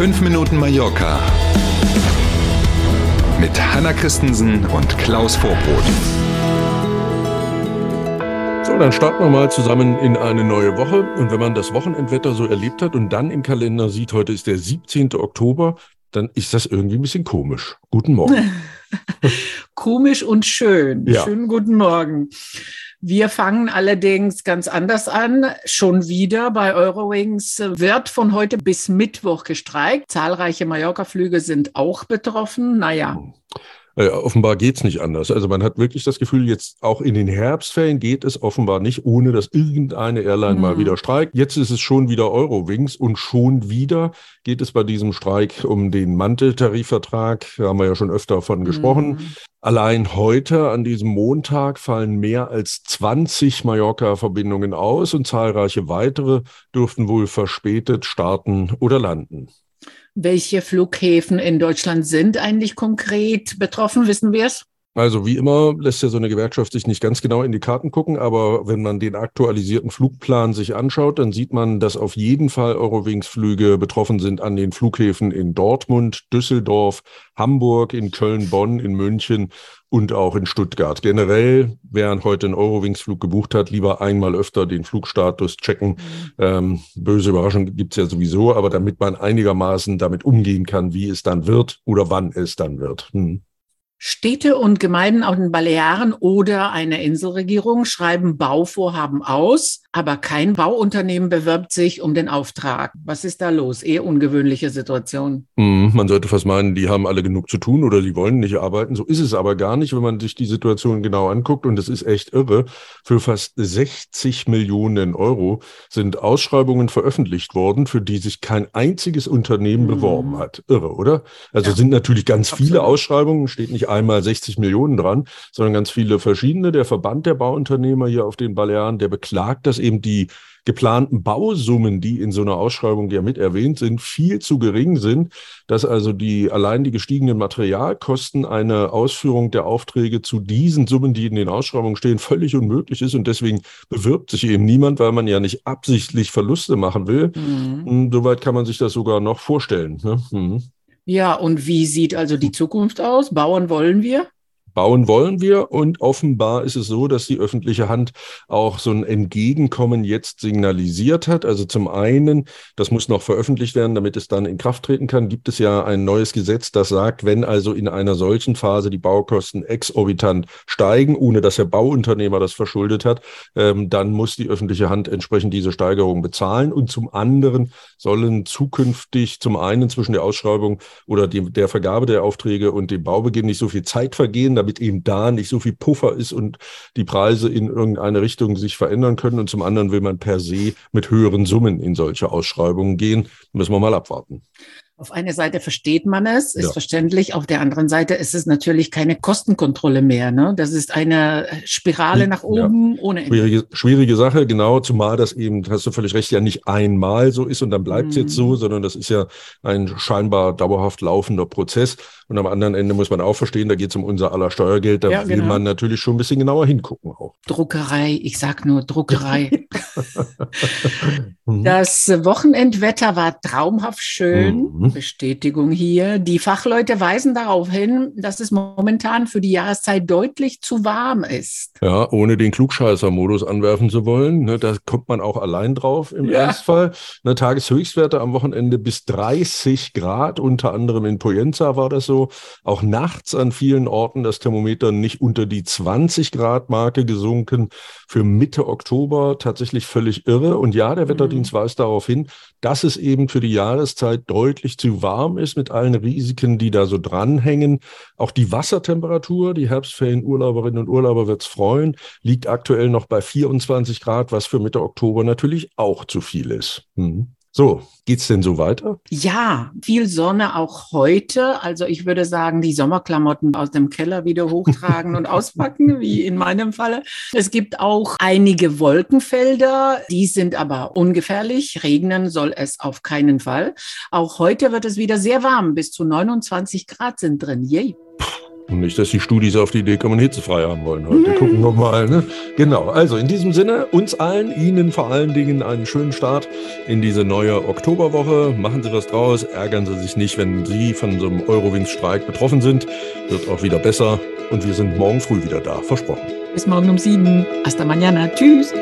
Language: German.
5 Minuten Mallorca mit Hanna Christensen und Klaus Vorbrot. So, dann starten wir mal zusammen in eine neue Woche. Und wenn man das Wochenendwetter so erlebt hat und dann im Kalender sieht, heute ist der 17. Oktober, dann ist das irgendwie ein bisschen komisch. Guten Morgen. komisch und schön. Ja. Schönen guten Morgen. Wir fangen allerdings ganz anders an. Schon wieder bei Eurowings wird von heute bis Mittwoch gestreikt. Zahlreiche Mallorca-Flüge sind auch betroffen. Naja. Äh, offenbar geht's nicht anders. Also man hat wirklich das Gefühl, jetzt auch in den Herbstferien geht es offenbar nicht, ohne dass irgendeine Airline mal Mhm. wieder streikt. Jetzt ist es schon wieder Eurowings und schon wieder geht es bei diesem Streik um den Manteltarifvertrag. Da haben wir ja schon öfter von gesprochen. Mhm. Allein heute, an diesem Montag, fallen mehr als 20 Mallorca-Verbindungen aus und zahlreiche weitere dürften wohl verspätet starten oder landen. Welche Flughäfen in Deutschland sind eigentlich konkret betroffen? Wissen wir es? Also wie immer lässt ja so eine Gewerkschaft sich nicht ganz genau in die Karten gucken, aber wenn man den aktualisierten Flugplan sich anschaut, dann sieht man, dass auf jeden Fall Eurowings-Flüge betroffen sind an den Flughäfen in Dortmund, Düsseldorf, Hamburg, in Köln, Bonn, in München und auch in Stuttgart. Generell, wer heute einen Eurowings-Flug gebucht hat, lieber einmal öfter den Flugstatus checken. Ähm, böse Überraschung gibt's ja sowieso, aber damit man einigermaßen damit umgehen kann, wie es dann wird oder wann es dann wird. Hm. Städte und Gemeinden auf den Balearen oder eine Inselregierung schreiben Bauvorhaben aus, aber kein Bauunternehmen bewirbt sich um den Auftrag. Was ist da los? Eher ungewöhnliche Situation. Hm, Man sollte fast meinen, die haben alle genug zu tun oder die wollen nicht arbeiten. So ist es aber gar nicht, wenn man sich die Situation genau anguckt. Und es ist echt irre. Für fast 60 Millionen Euro sind Ausschreibungen veröffentlicht worden, für die sich kein einziges Unternehmen Mhm. beworben hat. Irre, oder? Also Ja, sind natürlich ganz viele absolut. Ausschreibungen, steht nicht einmal 60 Millionen dran, sondern ganz viele verschiedene. Der Verband der Bauunternehmer hier auf den Balearen, der beklagt, dass eben die geplanten Bausummen, die in so einer Ausschreibung ja mit erwähnt sind, viel zu gering sind, dass also die allein die gestiegenen Materialkosten eine Ausführung der Aufträge zu diesen Summen, die in den Ausschreibungen stehen, völlig unmöglich ist und deswegen bewirbt sich eben niemand, weil man ja nicht absichtlich Verluste machen will. Mhm. Hm, Soweit kann man sich das sogar noch vorstellen. Ne? Hm. Ja, und wie sieht also die Zukunft aus? Bauen wollen wir? Bauen wollen wir und offenbar ist es so, dass die öffentliche Hand auch so ein Entgegenkommen jetzt signalisiert hat. Also zum einen, das muss noch veröffentlicht werden, damit es dann in Kraft treten kann, gibt es ja ein neues Gesetz, das sagt, wenn also in einer solchen Phase die Baukosten exorbitant steigen, ohne dass der Bauunternehmer das verschuldet hat, ähm, dann muss die öffentliche Hand entsprechend diese Steigerung bezahlen. Und zum anderen sollen zukünftig zum einen zwischen der Ausschreibung oder dem, der Vergabe der Aufträge und dem Baubeginn nicht so viel Zeit vergehen, damit eben da nicht so viel Puffer ist und die Preise in irgendeine Richtung sich verändern können. Und zum anderen will man per se mit höheren Summen in solche Ausschreibungen gehen. Müssen wir mal abwarten. Auf einer Seite versteht man es, ist Ja. verständlich. Auf der anderen Seite ist es natürlich keine Kostenkontrolle mehr. Ne? Das ist eine Spirale nach Ja. oben ohne Ende. Schwierige, schwierige Sache, genau, zumal das eben, hast du völlig recht, ja nicht einmal so ist und dann bleibt es Mhm. jetzt so, sondern das ist ja ein scheinbar dauerhaft laufender Prozess. Und am anderen Ende muss man auch verstehen, da geht es um unser aller Steuergeld, da Ja, will genau. man natürlich schon ein bisschen genauer hingucken auch. Druckerei, ich sag nur Druckerei. Das Wochenendwetter war traumhaft schön. Mhm. Bestätigung hier. Die Fachleute weisen darauf hin, dass es momentan für die Jahreszeit deutlich zu warm ist. Ja, ohne den Klugscheißer-Modus anwerfen zu wollen. Ne, da kommt man auch allein drauf im Ja. Ernstfall. Ne, Tageshöchstwerte am Wochenende bis 30 Grad, unter anderem in Poyenza war das so. Auch nachts an vielen Orten das Thermometer nicht unter die 20 Grad Marke gesunken. Für Mitte Oktober tatsächlich völlig irre. Und ja, der Wetterdienst weist darauf hin, dass es eben für die Jahreszeit deutlich zu warm ist mit allen Risiken, die da so dranhängen. Auch die Wassertemperatur, die Herbstferienurlauberinnen und Urlauber wird's freuen, liegt aktuell noch bei 24 Grad, was für Mitte Oktober natürlich auch zu viel ist. Hm. So, geht's denn so weiter? Ja, viel Sonne auch heute. Also ich würde sagen, die Sommerklamotten aus dem Keller wieder hochtragen und auspacken, wie in meinem Falle. Es gibt auch einige Wolkenfelder, die sind aber ungefährlich. Regnen soll es auf keinen Fall. Auch heute wird es wieder sehr warm. Bis zu 29 Grad sind drin. Yay. Und nicht, dass die Studis auf die Idee kommen, hitzefrei haben wollen heute. Gucken wir mal. Ne? Genau. Also in diesem Sinne, uns allen, Ihnen vor allen Dingen einen schönen Start in diese neue Oktoberwoche. Machen Sie was draus. Ärgern Sie sich nicht, wenn Sie von so einem Eurowings-Streik betroffen sind. Wird auch wieder besser. Und wir sind morgen früh wieder da. Versprochen. Bis morgen um sieben. Hasta mañana. Tschüss.